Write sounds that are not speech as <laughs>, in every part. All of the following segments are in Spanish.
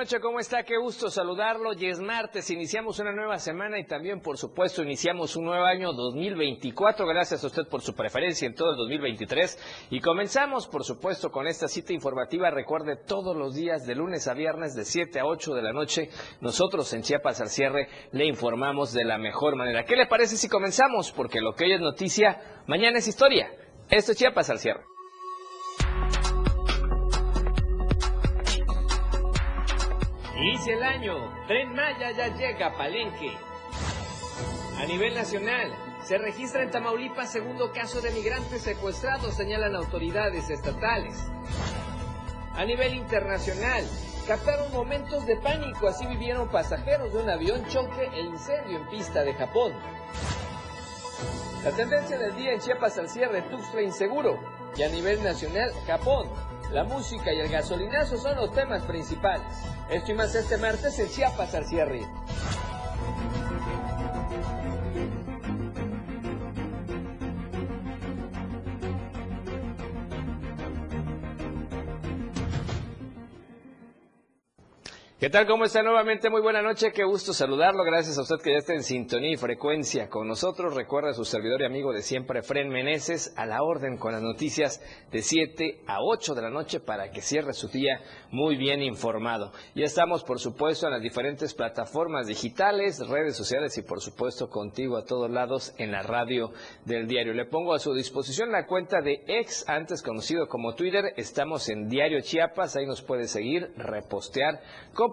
noche, ¿cómo está? Qué gusto saludarlo. Y es martes, iniciamos una nueva semana y también, por supuesto, iniciamos un nuevo año 2024. Gracias a usted por su preferencia en todo el 2023. Y comenzamos, por supuesto, con esta cita informativa. Recuerde, todos los días, de lunes a viernes, de 7 a 8 de la noche, nosotros en Chiapas al cierre le informamos de la mejor manera. ¿Qué le parece si comenzamos? Porque lo que hoy es noticia, mañana es historia. Esto es Chiapas al cierre. Inicia el año, Tren Maya ya llega a Palenque. A nivel nacional, se registra en Tamaulipas segundo caso de migrantes secuestrados, señalan autoridades estatales. A nivel internacional, captaron momentos de pánico, así vivieron pasajeros de un avión choque e incendio en pista de Japón. La tendencia del día en Chiapas al cierre, Tuxtla inseguro. Y a nivel nacional, Japón, la música y el gasolinazo son los temas principales. Esto más este martes en Chiapas al cierre. ¿Qué tal? ¿Cómo está nuevamente? Muy buena noche, qué gusto saludarlo. Gracias a usted que ya está en sintonía y frecuencia con nosotros. Recuerda a su servidor y amigo de siempre, Fren Meneses, a la orden con las noticias de 7 a 8 de la noche para que cierre su día muy bien informado. Ya estamos, por supuesto, en las diferentes plataformas digitales, redes sociales y, por supuesto, contigo a todos lados en la radio del diario. Le pongo a su disposición la cuenta de ex, antes conocido como Twitter. Estamos en Diario Chiapas, ahí nos puede seguir, repostear, compartir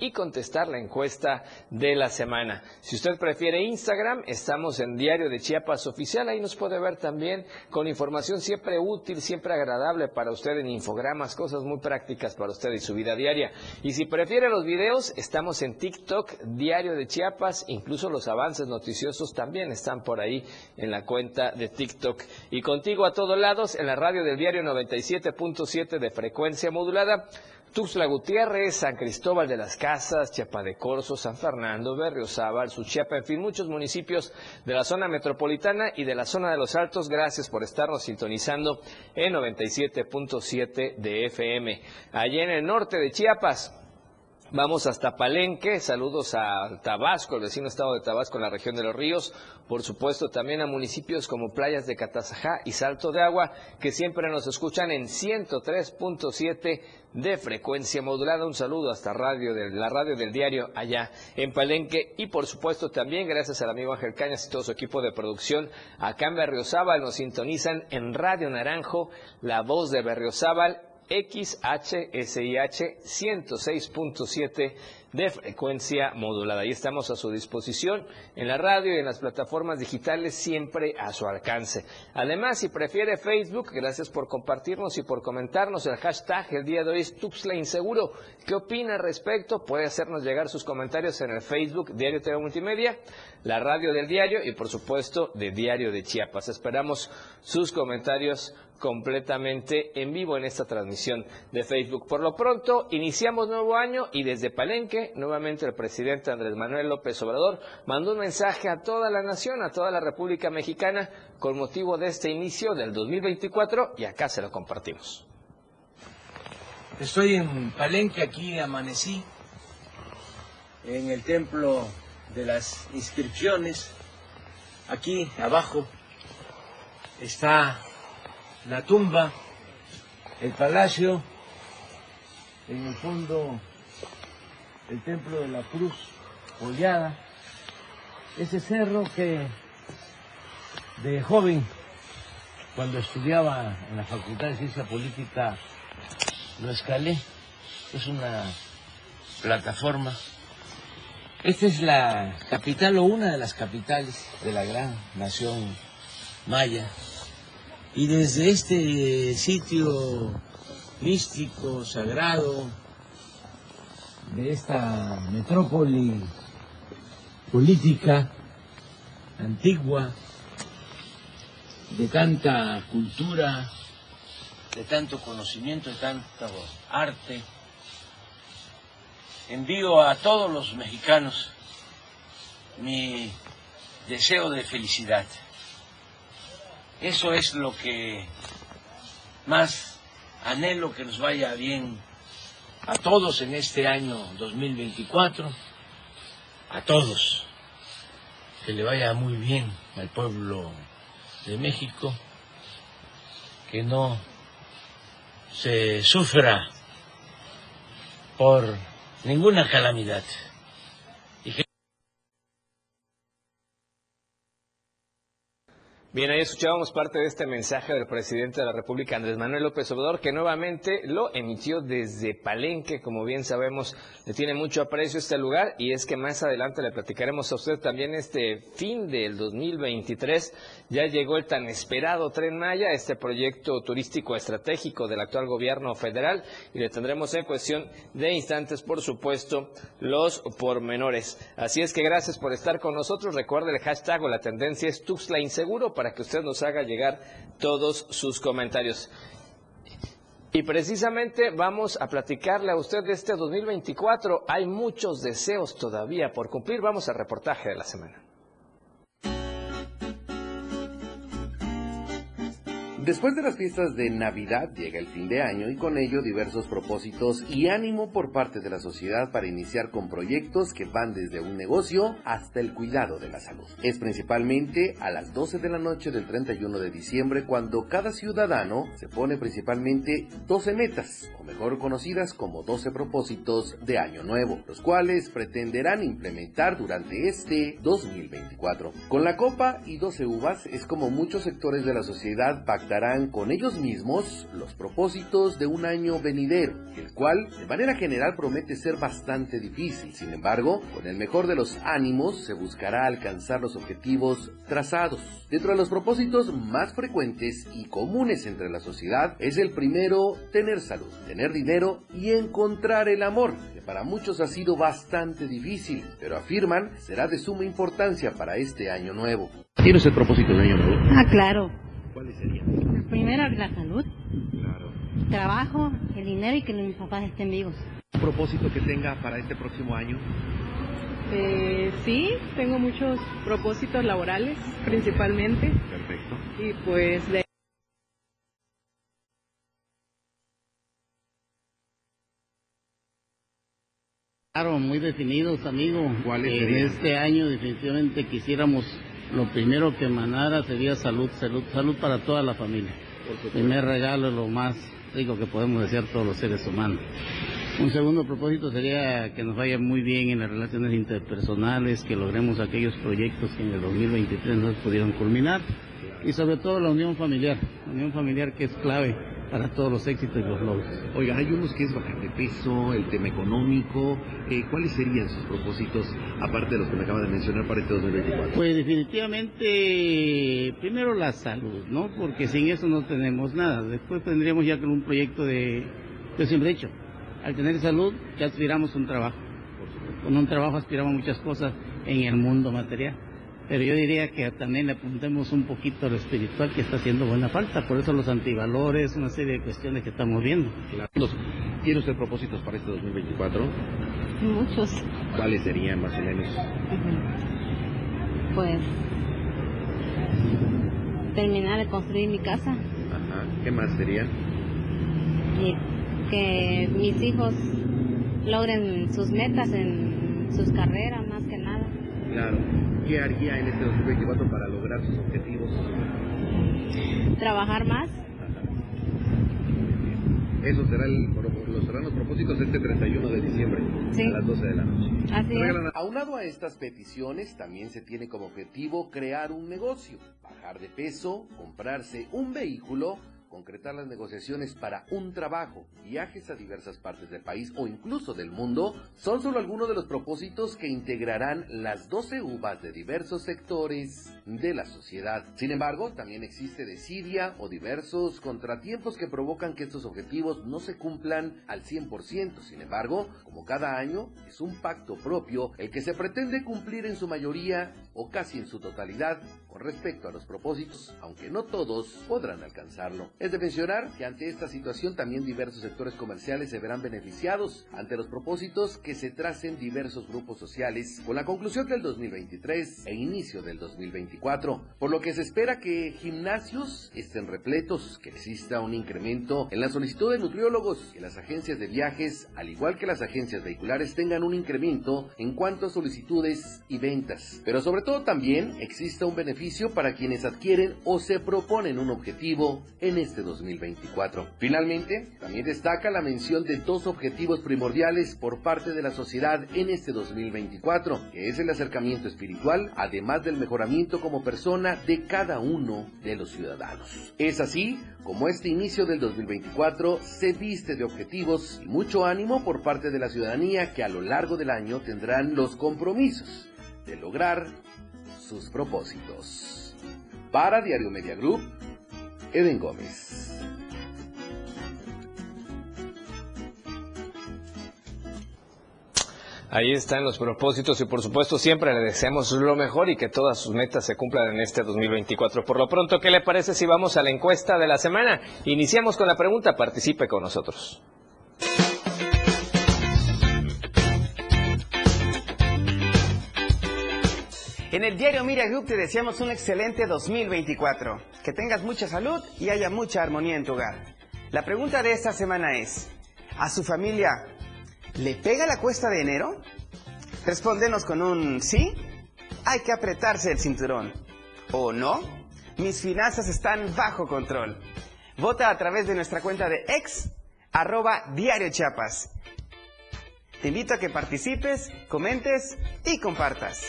y contestar la encuesta de la semana. Si usted prefiere Instagram, estamos en Diario de Chiapas Oficial, ahí nos puede ver también con información siempre útil, siempre agradable para usted en infogramas, cosas muy prácticas para usted y su vida diaria. Y si prefiere los videos, estamos en TikTok, Diario de Chiapas, incluso los avances noticiosos también están por ahí en la cuenta de TikTok. Y contigo a todos lados en la radio del diario 97.7 de frecuencia modulada. Tuxtla Gutiérrez, San Cristóbal de las Casas, Chiapa de Corzo, San Fernando, Berriozábal, Suchiapa, en fin, muchos municipios de la zona metropolitana y de la zona de los Altos. Gracias por estarnos sintonizando en 97.7 de FM. Allí en el norte de Chiapas, Vamos hasta Palenque, saludos a Tabasco, el vecino estado de Tabasco en la región de los ríos, por supuesto también a municipios como Playas de Catazajá y Salto de Agua, que siempre nos escuchan en 103.7 de frecuencia modulada. Un saludo hasta radio de, la radio del diario allá en Palenque. Y por supuesto también gracias al amigo Ángel Cañas y todo su equipo de producción acá en Berriozábal. Nos sintonizan en Radio Naranjo, la voz de Berriozábal XHSIH 106.7 de frecuencia modulada. Ahí estamos a su disposición en la radio y en las plataformas digitales, siempre a su alcance. Además, si prefiere Facebook, gracias por compartirnos y por comentarnos el hashtag. El día de hoy es Tuxla Inseguro. ¿Qué opina al respecto? Puede hacernos llegar sus comentarios en el Facebook Diario TV Multimedia, la radio del diario y, por supuesto, de Diario de Chiapas. Esperamos sus comentarios completamente en vivo en esta transmisión de Facebook. Por lo pronto, iniciamos nuevo año y desde Palenque, nuevamente el presidente Andrés Manuel López Obrador mandó un mensaje a toda la nación, a toda la República Mexicana, con motivo de este inicio del 2024 y acá se lo compartimos. Estoy en Palenque, aquí amanecí, en el templo de las inscripciones. Aquí abajo está la tumba, el palacio, en el fondo el templo de la Cruz Oleada, ese cerro que de joven, cuando estudiaba en la Facultad de Ciencia Política, lo escalé, es una plataforma. Esta es la capital o una de las capitales de la gran nación maya, y desde este sitio místico, sagrado, de esta metrópoli política antigua, de tanta cultura, de tanto conocimiento, de tanto arte, envío a todos los mexicanos mi deseo de felicidad. Eso es lo que más anhelo que nos vaya bien a todos en este año 2024, a todos, que le vaya muy bien al pueblo de México, que no se sufra por ninguna calamidad. Bien, ahí escuchábamos parte de este mensaje del presidente de la República, Andrés Manuel López Obrador, que nuevamente lo emitió desde Palenque. Como bien sabemos, le tiene mucho aprecio este lugar y es que más adelante le platicaremos a usted también este fin del 2023. Ya llegó el tan esperado Tren Maya, este proyecto turístico estratégico del actual gobierno federal y le tendremos en cuestión de instantes, por supuesto, los pormenores. Así es que gracias por estar con nosotros. Recuerde el hashtag o la tendencia es Tuxla Inseguro para que usted nos haga llegar todos sus comentarios. Y precisamente vamos a platicarle a usted de este 2024. Hay muchos deseos todavía por cumplir. Vamos al reportaje de la semana. Después de las fiestas de Navidad llega el fin de año y con ello diversos propósitos y ánimo por parte de la sociedad para iniciar con proyectos que van desde un negocio hasta el cuidado de la salud. Es principalmente a las 12 de la noche del 31 de diciembre cuando cada ciudadano se pone principalmente 12 metas, o mejor conocidas como 12 propósitos de año nuevo, los cuales pretenderán implementar durante este 2024. Con la copa y 12 uvas es como muchos sectores de la sociedad pactan con ellos mismos los propósitos de un año venidero, el cual de manera general promete ser bastante difícil. Sin embargo, con el mejor de los ánimos se buscará alcanzar los objetivos trazados. Dentro de los propósitos más frecuentes y comunes entre la sociedad es el primero tener salud, tener dinero y encontrar el amor, que para muchos ha sido bastante difícil, pero afirman será de suma importancia para este año nuevo. ¿Tienes el propósito de año nuevo? Ah, claro. ¿Cuáles serían? Primero, la salud, Claro. trabajo, el dinero y que mis papás estén vivos. ¿Un propósito que tenga para este próximo año? Eh, sí, tengo muchos propósitos laborales, principalmente, Perfecto. y pues de Claro, muy definidos, amigo. ¿Cuáles En serían? este año definitivamente quisiéramos, lo primero que emanara sería salud, salud, salud para toda la familia. Primer regalo es lo más rico que podemos desear todos los seres humanos. Un segundo propósito sería que nos vaya muy bien en las relaciones interpersonales, que logremos aquellos proyectos que en el 2023 no pudieron culminar y sobre todo la unión familiar, la unión familiar que es clave para todos los éxitos y los logros. Oiga, hay unos que es bajar de peso, el tema económico. Eh, ¿Cuáles serían sus propósitos, aparte de los que me acaba de mencionar para este 2024? Pues definitivamente, primero la salud, ¿no? Porque sin eso no tenemos nada. Después tendríamos ya con un proyecto de, yo siempre he dicho, al tener salud ya aspiramos a un trabajo. Con un trabajo aspiramos a muchas cosas en el mundo material. Pero yo diría que también le apuntemos un poquito a lo espiritual que está haciendo buena falta. Por eso los antivalores, una serie de cuestiones que estamos viendo. Claro. Los- ¿Tiene usted propósitos para este 2024? Muchos. ¿Cuáles serían más o menos? Pues terminar de construir mi casa Ajá. ¿Qué más serían? y que mis hijos logren sus metas en sus carreras más que nada. Claro. ¿Qué haría en este 2024 para lograr sus objetivos? Trabajar más, Eso será el, los serán los propósitos este 31 de diciembre Sí. a las 12 de la noche. así es. Aunado a estas peticiones, también se tiene como objetivo crear un negocio, bajar de peso, comprarse un vehículo, concretar las negociaciones para un trabajo, viajes a diversas partes del país o incluso del mundo, son solo algunos de los propósitos que integrarán las 12 uvas de diversos sectores de la sociedad. Sin embargo, también existe desidia o diversos contratiempos que provocan que estos objetivos no se cumplan al 100%. Sin embargo, como cada año, es un pacto propio el que se pretende cumplir en su mayoría o casi en su totalidad respecto a los propósitos, aunque no todos podrán alcanzarlo. Es de mencionar que ante esta situación también diversos sectores comerciales se verán beneficiados ante los propósitos que se tracen diversos grupos sociales con la conclusión del 2023 e inicio del 2024, por lo que se espera que gimnasios estén repletos, que exista un incremento en la solicitud de nutriólogos, que las agencias de viajes, al igual que las agencias vehiculares, tengan un incremento en cuanto a solicitudes y ventas, pero sobre todo también exista un beneficio para quienes adquieren o se proponen un objetivo en este 2024. Finalmente, también destaca la mención de dos objetivos primordiales por parte de la sociedad en este 2024, que es el acercamiento espiritual, además del mejoramiento como persona de cada uno de los ciudadanos. Es así como este inicio del 2024 se viste de objetivos y mucho ánimo por parte de la ciudadanía que a lo largo del año tendrán los compromisos de lograr sus propósitos. Para Diario Media Group, Eden Gómez. Ahí están los propósitos y por supuesto siempre le deseamos lo mejor y que todas sus metas se cumplan en este 2024. Por lo pronto, ¿qué le parece si vamos a la encuesta de la semana? Iniciamos con la pregunta, participe con nosotros. En el diario Mira Group te deseamos un excelente 2024. Que tengas mucha salud y haya mucha armonía en tu hogar. La pregunta de esta semana es, ¿a su familia le pega la cuesta de enero? Respóndenos con un sí, hay que apretarse el cinturón. ¿O no? Mis finanzas están bajo control. Vota a través de nuestra cuenta de ex, arroba diario Chiapas. Te invito a que participes, comentes y compartas.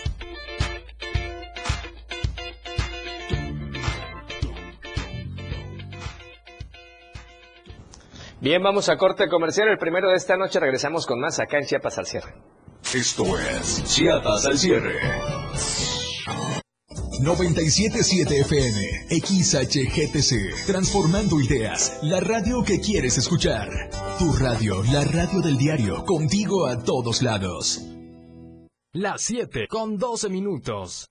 Bien, vamos a corte comercial. El primero de esta noche regresamos con más acá en Chiapas al cierre. Esto es Chiapas al cierre. 977 FM, XHGTC, transformando ideas, la radio que quieres escuchar. Tu radio, la radio del diario, contigo a todos lados. Las 7 con 12 minutos.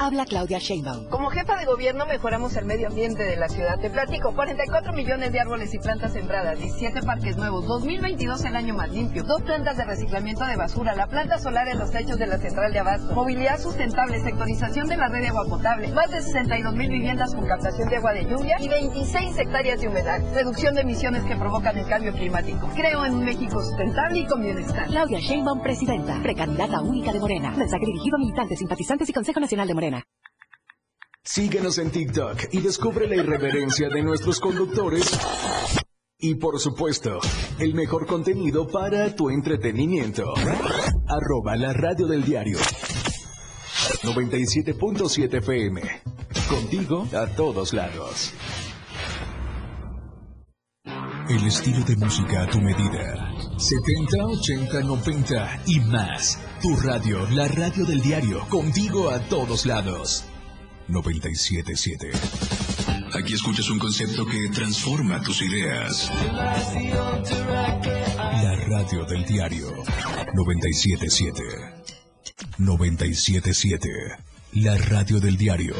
Habla Claudia Sheinbaum. Como jefa de gobierno mejoramos el medio ambiente de la ciudad. Te platico, 44 millones de árboles y plantas sembradas, 17 parques nuevos, 2022 el año más limpio, dos plantas de reciclamiento de basura, la planta solar en los techos de la central de abasto, movilidad sustentable, sectorización de la red de agua potable, más de 62 mil viviendas con captación de agua de lluvia y 26 hectáreas de humedad, reducción de emisiones que provocan el cambio climático. Creo en un México sustentable y con bienestar. Claudia Sheinbaum, presidenta, precandidata única de Morena. Mensaje dirigido a militantes, simpatizantes y Consejo Nacional de Morena. Síguenos en TikTok y descubre la irreverencia de nuestros conductores. Y por supuesto, el mejor contenido para tu entretenimiento. Arroba la radio del diario. 97.7 FM. Contigo a todos lados. El estilo de música a tu medida. 70, 80, 90 y más. Tu radio, la radio del diario. Contigo a todos lados. 977. Aquí escuchas un concepto que transforma tus ideas. La radio del diario 977. 977. La radio del diario.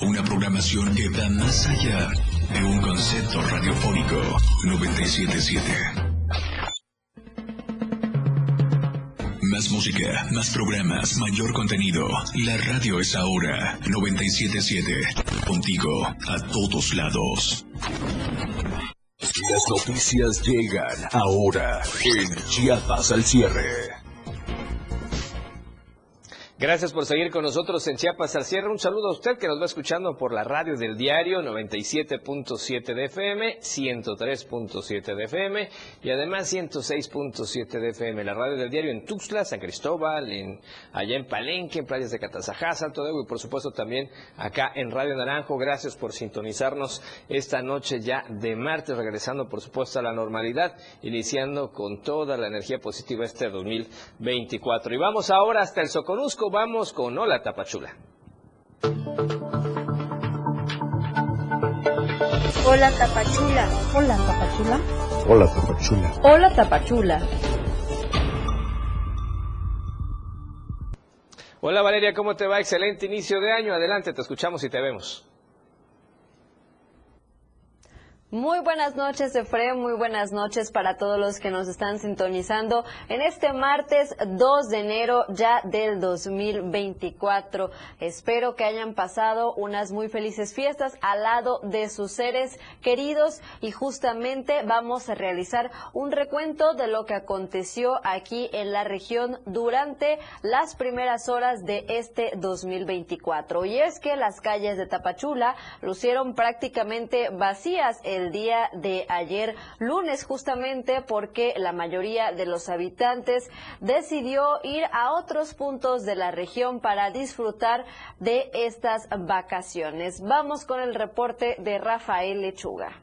Una programación que va más allá de un concepto radiofónico 977. Música, más programas, mayor contenido. La radio es ahora 977. Contigo a todos lados. Las noticias llegan ahora en Chiapas al cierre. Gracias por seguir con nosotros en Chiapas al cierre. Un saludo a usted que nos va escuchando por la radio del diario 97.7 de FM, 103.7 de FM y además 106.7 de FM. La radio del diario en Tuxtla, San Cristóbal, en, allá en Palenque, en playas de Catazajá, Santo Debo y por supuesto también acá en Radio Naranjo. Gracias por sintonizarnos esta noche ya de martes, regresando por supuesto a la normalidad, iniciando con toda la energía positiva este 2024. Y vamos ahora hasta el Soconusco vamos con Hola Tapachula. Hola Tapachula. Hola Tapachula. Hola Tapachula. Hola Tapachula. Hola Valeria, ¿cómo te va? Excelente inicio de año. Adelante, te escuchamos y te vemos. Muy buenas noches, Efraín. Muy buenas noches para todos los que nos están sintonizando en este martes 2 de enero ya del 2024. Espero que hayan pasado unas muy felices fiestas al lado de sus seres queridos y justamente vamos a realizar un recuento de lo que aconteció aquí en la región durante las primeras horas de este 2024. Y es que las calles de Tapachula lucieron prácticamente vacías el día de ayer lunes justamente porque la mayoría de los habitantes decidió ir a otros puntos de la región para disfrutar de estas vacaciones. Vamos con el reporte de Rafael Lechuga.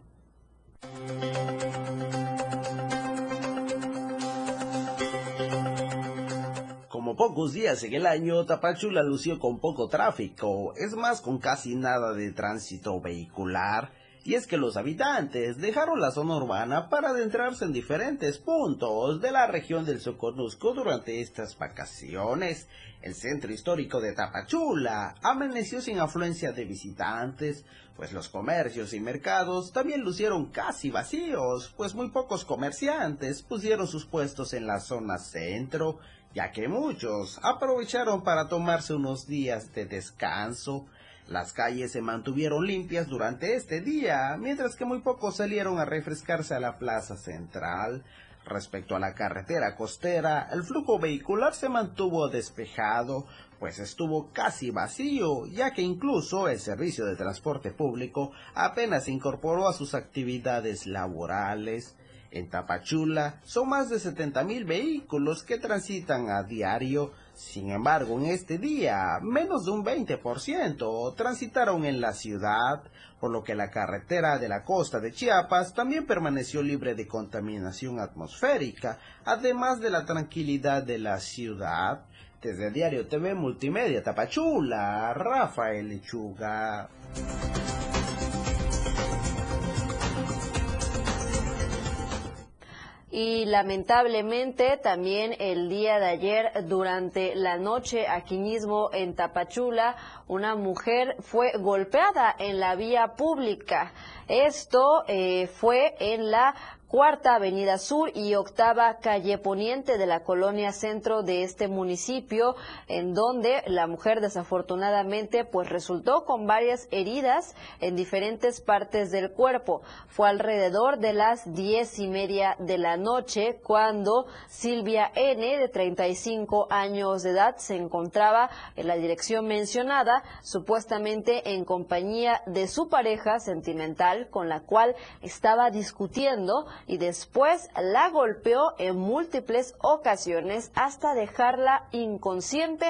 Como pocos días en el año, Tapachula lució con poco tráfico, es más con casi nada de tránsito vehicular y es que los habitantes dejaron la zona urbana para adentrarse en diferentes puntos de la región del Soconusco durante estas vacaciones. El centro histórico de Tapachula amaneció sin afluencia de visitantes, pues los comercios y mercados también lucieron casi vacíos, pues muy pocos comerciantes pusieron sus puestos en la zona centro, ya que muchos aprovecharon para tomarse unos días de descanso. Las calles se mantuvieron limpias durante este día, mientras que muy pocos salieron a refrescarse a la plaza central. Respecto a la carretera costera, el flujo vehicular se mantuvo despejado, pues estuvo casi vacío, ya que incluso el servicio de transporte público apenas incorporó a sus actividades laborales. En Tapachula son más de 70 mil vehículos que transitan a diario, sin embargo, en este día, menos de un 20% transitaron en la ciudad, por lo que la carretera de la costa de Chiapas también permaneció libre de contaminación atmosférica, además de la tranquilidad de la ciudad. Desde Diario TV Multimedia Tapachula, Rafael Lechuga. Y lamentablemente también el día de ayer durante la noche aquí mismo en Tapachula una mujer fue golpeada en la vía pública. Esto eh, fue en la Cuarta Avenida Sur y Octava Calle Poniente de la colonia centro de este municipio, en donde la mujer desafortunadamente pues resultó con varias heridas en diferentes partes del cuerpo. Fue alrededor de las diez y media de la noche cuando Silvia N, de 35 años de edad, se encontraba en la dirección mencionada, supuestamente en compañía de su pareja sentimental con la cual estaba discutiendo y después la golpeó en múltiples ocasiones hasta dejarla inconsciente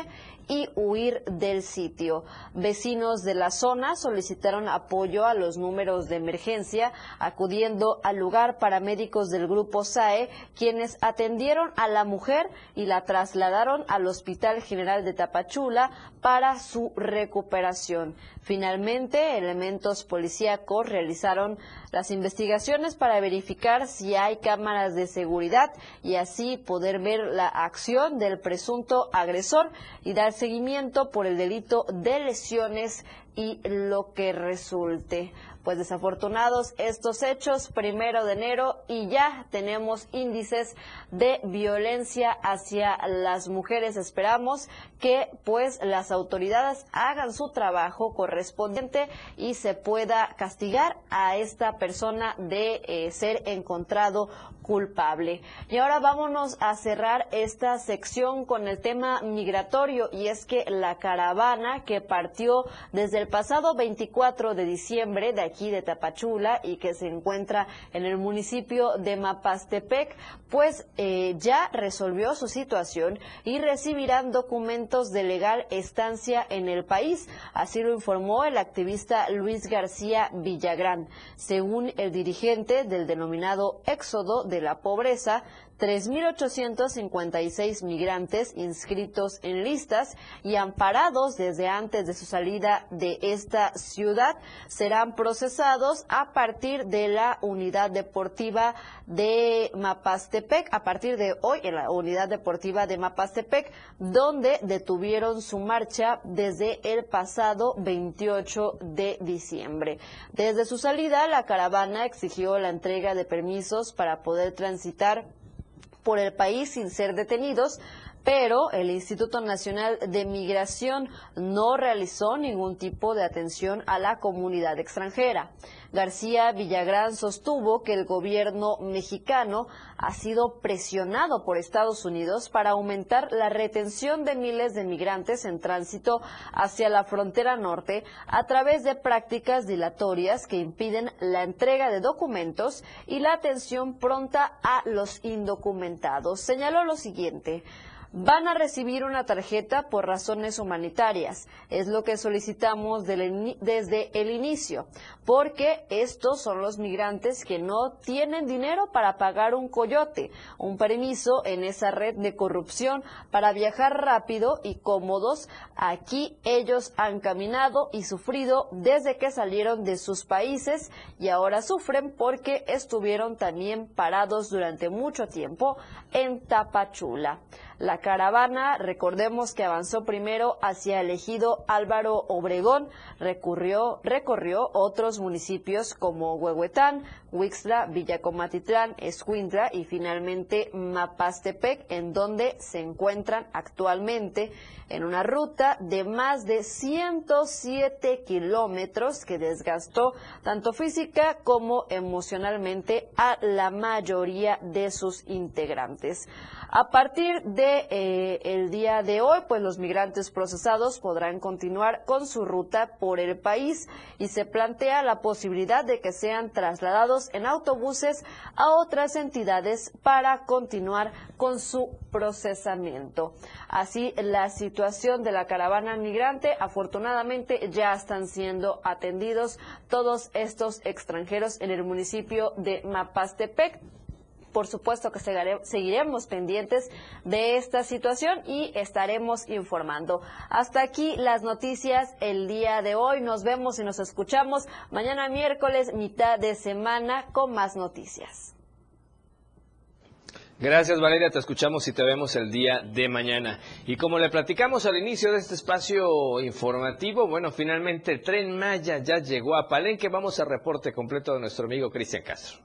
y huir del sitio. Vecinos de la zona solicitaron apoyo a los números de emergencia, acudiendo al lugar paramédicos del grupo SAE, quienes atendieron a la mujer y la trasladaron al Hospital General de Tapachula para su recuperación. Finalmente, elementos policíacos realizaron las investigaciones para verificar si hay cámaras de seguridad y así poder ver la acción del presunto agresor y dar seguimiento por el delito de lesiones y lo que resulte. Pues desafortunados estos hechos, primero de enero, y ya tenemos índices de violencia hacia las mujeres. Esperamos que pues las autoridades hagan su trabajo correspondiente y se pueda castigar a esta persona de eh, ser encontrado culpable. Y ahora vámonos a cerrar esta sección con el tema migratorio y es que la caravana que partió desde el pasado 24 de diciembre de aquí de Tapachula y que se encuentra en el municipio de Mapastepec, pues eh, ya resolvió su situación y recibirán documentos de legal estancia en el país. Así lo informó el activista Luis García Villagrán. Según el dirigente del denominado Éxodo de la Pobreza, 3.856 migrantes inscritos en listas y amparados desde antes de su salida de esta ciudad serán procesados a partir de la unidad deportiva de Mapastepec, a partir de hoy en la unidad deportiva de Mapastepec, donde detuvieron su marcha desde el pasado 28 de diciembre. Desde su salida, la caravana exigió la entrega de permisos para poder transitar por el país sin ser detenidos, pero el Instituto Nacional de Migración no realizó ningún tipo de atención a la comunidad extranjera. García Villagrán sostuvo que el gobierno mexicano ha sido presionado por Estados Unidos para aumentar la retención de miles de migrantes en tránsito hacia la frontera norte a través de prácticas dilatorias que impiden la entrega de documentos y la atención pronta a los indocumentados. Señaló lo siguiente van a recibir una tarjeta por razones humanitarias. Es lo que solicitamos desde el inicio, porque estos son los migrantes que no tienen dinero para pagar un coyote, un permiso en esa red de corrupción para viajar rápido y cómodos. Aquí ellos han caminado y sufrido desde que salieron de sus países y ahora sufren porque estuvieron también parados durante mucho tiempo en Tapachula. La caravana, recordemos que avanzó primero hacia el ejido Álvaro Obregón, recorrió otros municipios como Huehuetán, Huixla, Villacomatitlán, Escuintla y finalmente Mapastepec, en donde se encuentran actualmente en una ruta de más de 107 kilómetros que desgastó tanto física como emocionalmente a la mayoría de sus integrantes. A partir de eh, el día de hoy, pues los migrantes procesados podrán continuar con su ruta por el país y se plantea la posibilidad de que sean trasladados en autobuses a otras entidades para continuar con su procesamiento. Así, la situación de la caravana migrante, afortunadamente, ya están siendo atendidos todos estos extranjeros en el municipio de Mapastepec por supuesto que seguiremos pendientes de esta situación y estaremos informando. Hasta aquí las noticias el día de hoy. Nos vemos y nos escuchamos mañana miércoles, mitad de semana, con más noticias. Gracias Valeria, te escuchamos y te vemos el día de mañana. Y como le platicamos al inicio de este espacio informativo, bueno, finalmente el tren Maya ya llegó a Palenque. Vamos al reporte completo de nuestro amigo Cristian Castro.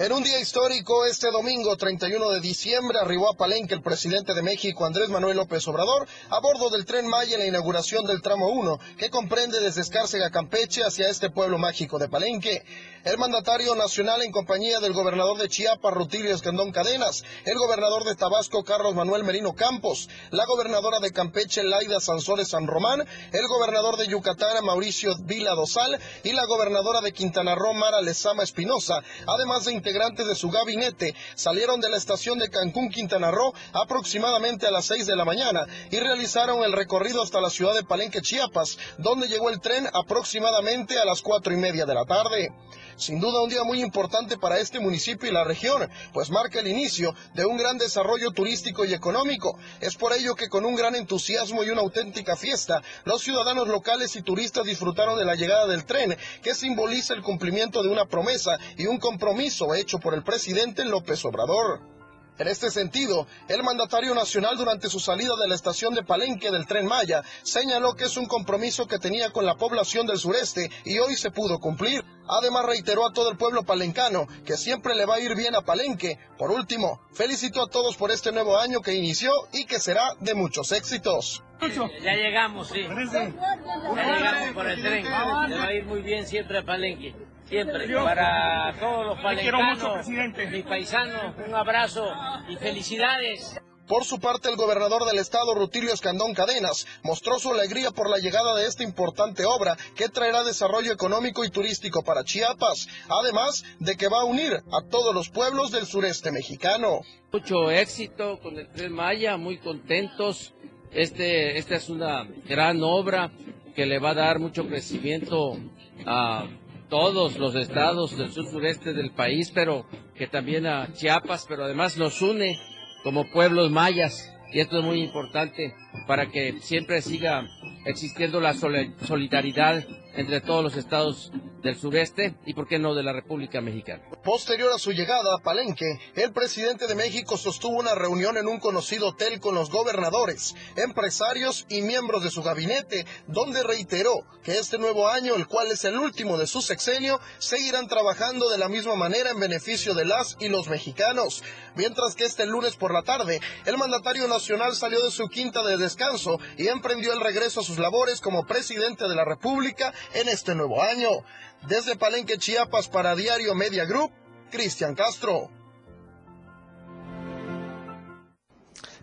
En un día histórico, este domingo 31 de diciembre, arribó a Palenque el presidente de México, Andrés Manuel López Obrador, a bordo del tren Maya en la inauguración del tramo 1, que comprende desde Escárcega, Campeche, hacia este pueblo mágico de Palenque. El mandatario nacional en compañía del gobernador de Chiapas, Rutilio Escandón Cadenas, el gobernador de Tabasco, Carlos Manuel Merino Campos, la gobernadora de Campeche, Laida Sansores San Román, el gobernador de Yucatán, Mauricio Vila Dosal, y la gobernadora de Quintana Roo, Mara Lezama Espinosa, además de integrantes de su gabinete, salieron de la estación de Cancún, Quintana Roo, aproximadamente a las 6 de la mañana y realizaron el recorrido hasta la ciudad de Palenque, Chiapas, donde llegó el tren aproximadamente a las cuatro y media de la tarde. Sin duda un día muy importante para este municipio y la región, pues marca el inicio de un gran desarrollo turístico y económico. Es por ello que con un gran entusiasmo y una auténtica fiesta, los ciudadanos locales y turistas disfrutaron de la llegada del tren, que simboliza el cumplimiento de una promesa y un compromiso hecho por el presidente López Obrador. En este sentido, el mandatario nacional durante su salida de la estación de Palenque del tren Maya señaló que es un compromiso que tenía con la población del sureste y hoy se pudo cumplir. Además reiteró a todo el pueblo palencano que siempre le va a ir bien a Palenque. Por último, felicitó a todos por este nuevo año que inició y que será de muchos éxitos. Ya llegamos, sí. Ya llegamos por el tren. Le va a ir muy bien siempre a Palenque. Siempre. Para todos los palencanos, mis paisanos, un abrazo y felicidades. Por su parte, el gobernador del estado, Rutilio Escandón Cadenas, mostró su alegría por la llegada de esta importante obra que traerá desarrollo económico y turístico para Chiapas, además de que va a unir a todos los pueblos del sureste mexicano. Mucho éxito con el Tren Maya, muy contentos. Este, esta es una gran obra que le va a dar mucho crecimiento a todos los estados del sur sureste del país, pero que también a Chiapas, pero además nos une como pueblos mayas. Y esto es muy importante para que siempre siga existiendo la solidaridad entre todos los estados del sureste y, por qué no, de la República Mexicana. Posterior a su llegada a Palenque, el presidente de México sostuvo una reunión en un conocido hotel con los gobernadores, empresarios y miembros de su gabinete, donde reiteró que este nuevo año, el cual es el último de su sexenio, seguirán trabajando de la misma manera en beneficio de las y los mexicanos. Mientras que este lunes por la tarde, el mandatario nacional salió de su quinta de descanso y emprendió el regreso a sus labores como presidente de la República en este nuevo año. Desde Palenque, Chiapas, para Diario Media Group, Cristian Castro.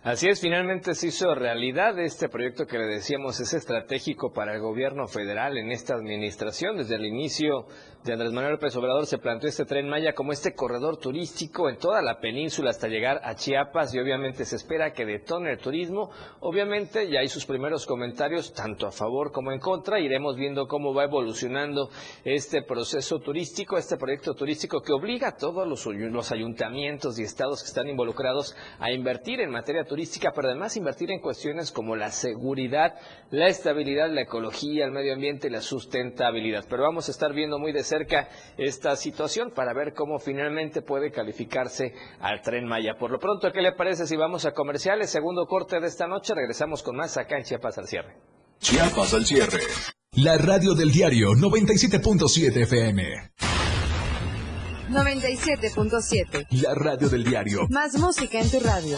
Así es, finalmente se hizo realidad este proyecto que le decíamos es estratégico para el gobierno federal en esta administración. Desde el inicio de Andrés Manuel López Obrador se planteó este tren Maya como este corredor turístico en toda la península hasta llegar a Chiapas y obviamente se espera que detone el turismo. Obviamente ya hay sus primeros comentarios tanto a favor como en contra. Iremos viendo cómo va evolucionando este proceso turístico, este proyecto turístico que obliga a todos los, los ayuntamientos y estados que están involucrados a invertir en materia turística, pero además invertir en cuestiones como la seguridad, la estabilidad, la ecología, el medio ambiente y la sustentabilidad. Pero vamos a estar viendo muy de cerca cerca esta situación para ver cómo finalmente puede calificarse al tren Maya. Por lo pronto, ¿qué le parece si vamos a comerciales? Segundo corte de esta noche, regresamos con más acá en Chiapas al cierre. Chiapas al cierre. La radio del diario 97.7 FM. 97.7. La radio del diario. Más música en tu radio.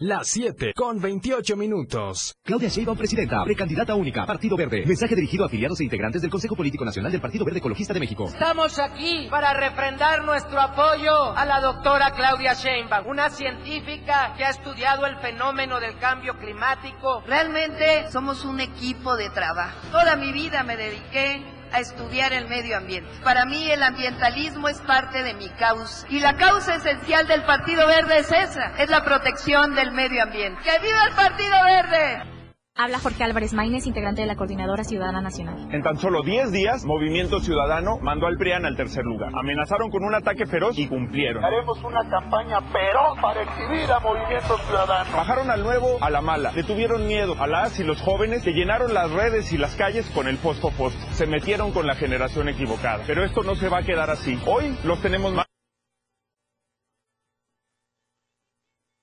Las 7 con 28 minutos. Claudia Sheinbaum, presidenta, precandidata única, Partido Verde. Mensaje dirigido a afiliados e integrantes del Consejo Político Nacional del Partido Verde Ecologista de México. Estamos aquí para refrendar nuestro apoyo a la doctora Claudia Sheinbaum, una científica que ha estudiado el fenómeno del cambio climático. Realmente somos un equipo de trabajo. Toda mi vida me dediqué a estudiar el medio ambiente. Para mí el ambientalismo es parte de mi causa. Y la causa esencial del Partido Verde es esa, es la protección del medio ambiente. ¡Que viva el Partido Verde! Habla Jorge Álvarez Maínez, integrante de la Coordinadora Ciudadana Nacional. En tan solo 10 días, Movimiento Ciudadano mandó al PRIAN al tercer lugar. Amenazaron con un ataque feroz y cumplieron. Haremos una campaña feroz para exhibir a Movimiento Ciudadano. Bajaron al nuevo a la mala. Le tuvieron miedo a las y los jóvenes que llenaron las redes y las calles con el fosfo fosfo. Se metieron con la generación equivocada. Pero esto no se va a quedar así. Hoy los tenemos más.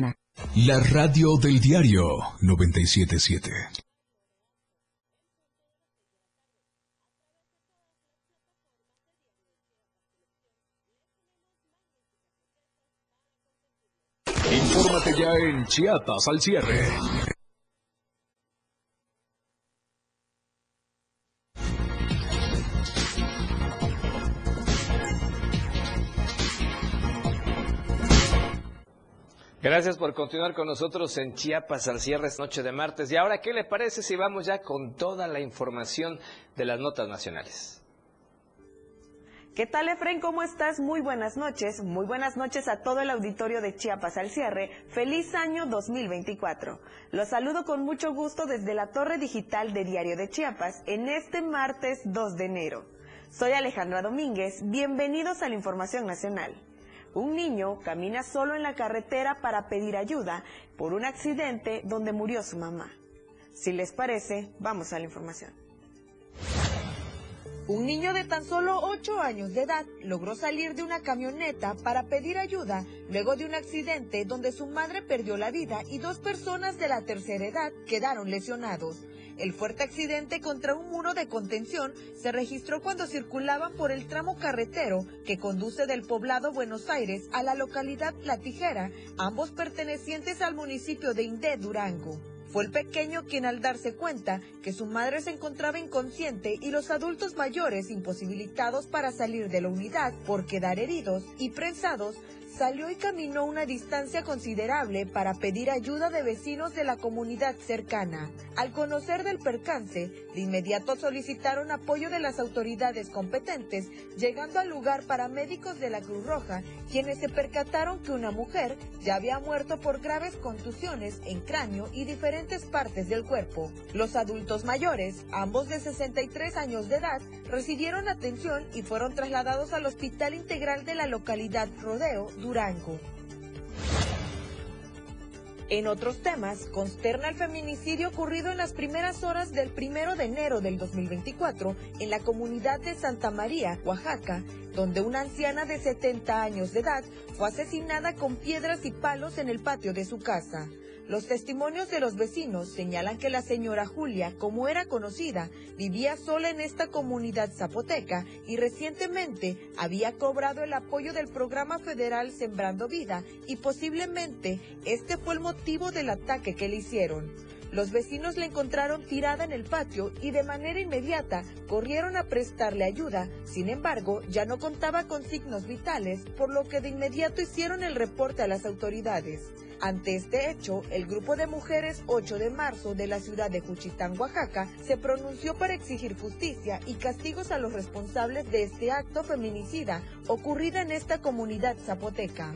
La radio del diario 977. Infórmate ya en Chiapas al cierre. Gracias por continuar con nosotros en Chiapas al cierre esta noche de martes. Y ahora, ¿qué le parece si vamos ya con toda la información de las notas nacionales? ¿Qué tal, Efren? ¿Cómo estás? Muy buenas noches. Muy buenas noches a todo el auditorio de Chiapas al cierre. Feliz año 2024. Los saludo con mucho gusto desde la Torre Digital de Diario de Chiapas en este martes 2 de enero. Soy Alejandra Domínguez. Bienvenidos a la Información Nacional. Un niño camina solo en la carretera para pedir ayuda por un accidente donde murió su mamá. Si les parece, vamos a la información. Un niño de tan solo 8 años de edad logró salir de una camioneta para pedir ayuda luego de un accidente donde su madre perdió la vida y dos personas de la tercera edad quedaron lesionados. El fuerte accidente contra un muro de contención se registró cuando circulaban por el tramo carretero que conduce del poblado Buenos Aires a la localidad La Tijera, ambos pertenecientes al municipio de Indé, Durango. Fue el pequeño quien al darse cuenta que su madre se encontraba inconsciente y los adultos mayores imposibilitados para salir de la unidad por quedar heridos y prensados, salió y caminó una distancia considerable para pedir ayuda de vecinos de la comunidad cercana. Al conocer del percance, de inmediato solicitaron apoyo de las autoridades competentes, llegando al lugar paramédicos de la Cruz Roja, quienes se percataron que una mujer ya había muerto por graves contusiones en cráneo y diferentes partes del cuerpo. Los adultos mayores, ambos de 63 años de edad, recibieron atención y fueron trasladados al Hospital Integral de la localidad Rodeo, Durango. En otros temas, consterna el feminicidio ocurrido en las primeras horas del primero de enero del 2024 en la comunidad de Santa María, Oaxaca, donde una anciana de 70 años de edad fue asesinada con piedras y palos en el patio de su casa. Los testimonios de los vecinos señalan que la señora Julia, como era conocida, vivía sola en esta comunidad zapoteca y recientemente había cobrado el apoyo del programa federal Sembrando Vida y posiblemente este fue el motivo del ataque que le hicieron. Los vecinos la encontraron tirada en el patio y de manera inmediata corrieron a prestarle ayuda. Sin embargo, ya no contaba con signos vitales, por lo que de inmediato hicieron el reporte a las autoridades. Ante este hecho, el grupo de mujeres 8 de marzo de la ciudad de Juchitán, Oaxaca, se pronunció para exigir justicia y castigos a los responsables de este acto feminicida ocurrida en esta comunidad zapoteca.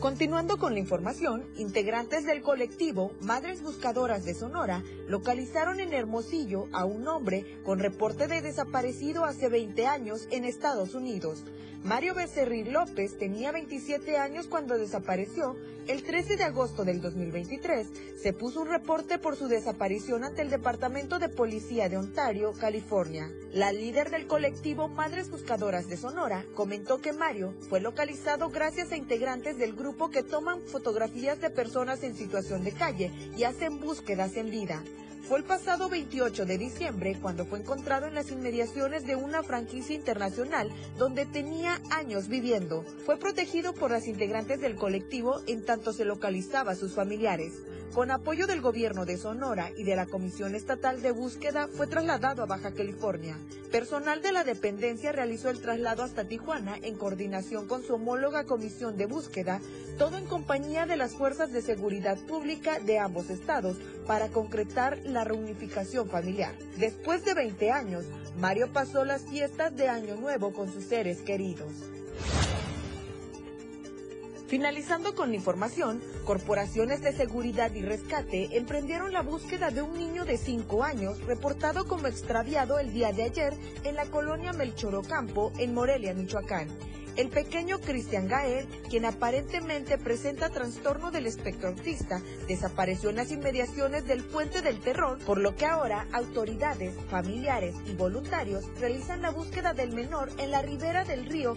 Continuando con la información, integrantes del colectivo Madres Buscadoras de Sonora localizaron en Hermosillo a un hombre con reporte de desaparecido hace 20 años en Estados Unidos. Mario Becerril López tenía 27 años cuando desapareció. El 13 de agosto del 2023 se puso un reporte por su desaparición ante el Departamento de Policía de Ontario, California. La líder del colectivo Madres Buscadoras de Sonora comentó que Mario fue localizado gracias a integrantes del grupo que toman fotografías de personas en situación de calle y hacen búsquedas en vida. Fue el pasado 28 de diciembre cuando fue encontrado en las inmediaciones de una franquicia internacional donde tenía años viviendo. Fue protegido por las integrantes del colectivo en tanto se localizaba sus familiares. Con apoyo del gobierno de Sonora y de la Comisión Estatal de Búsqueda, fue trasladado a Baja California. Personal de la dependencia realizó el traslado hasta Tijuana en coordinación con su homóloga Comisión de Búsqueda, todo en compañía de las fuerzas de seguridad pública de ambos estados para concretar la reunificación familiar. Después de 20 años, Mario pasó las fiestas de Año Nuevo con sus seres queridos. Finalizando con la información, corporaciones de seguridad y rescate emprendieron la búsqueda de un niño de 5 años reportado como extraviado el día de ayer en la colonia Melchorocampo, en Morelia, Michoacán. El pequeño Cristian Gael, quien aparentemente presenta trastorno del espectro autista, desapareció en las inmediaciones del Puente del Terror, por lo que ahora autoridades, familiares y voluntarios realizan la búsqueda del menor en la ribera del río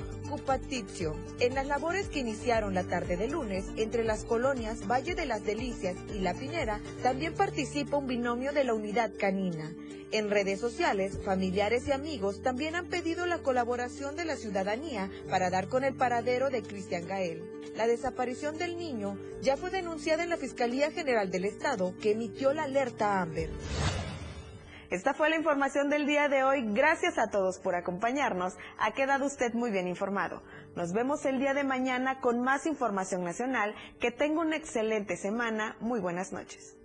En las labores que iniciaron la tarde de lunes entre las colonias Valle de las Delicias y La Pinera, también participa un binomio de la unidad canina. En redes sociales, familiares y amigos también han pedido la colaboración de la ciudadanía para dar con el paradero de Cristian Gael. La desaparición del niño ya fue denunciada en la Fiscalía General del Estado, que emitió la alerta Amber. Esta fue la información del día de hoy. Gracias a todos por acompañarnos. Ha quedado usted muy bien informado. Nos vemos el día de mañana con más información nacional. Que tenga una excelente semana. Muy buenas noches.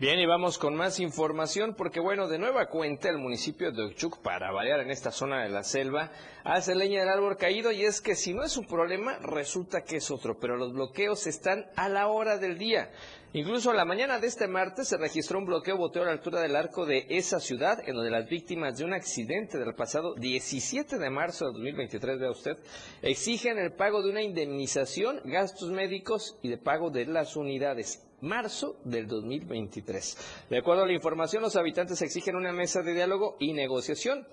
Bien, y vamos con más información porque, bueno, de nueva cuenta el municipio de Ochuc, para variar en esta zona de la selva, hace leña del árbol caído y es que si no es un problema, resulta que es otro, pero los bloqueos están a la hora del día. Incluso la mañana de este martes se registró un bloqueo boteo a la altura del arco de esa ciudad, en donde las víctimas de un accidente del pasado 17 de marzo de 2023, vea usted, exigen el pago de una indemnización, gastos médicos y de pago de las unidades marzo del 2023. De acuerdo a la información, los habitantes exigen una mesa de diálogo y negociación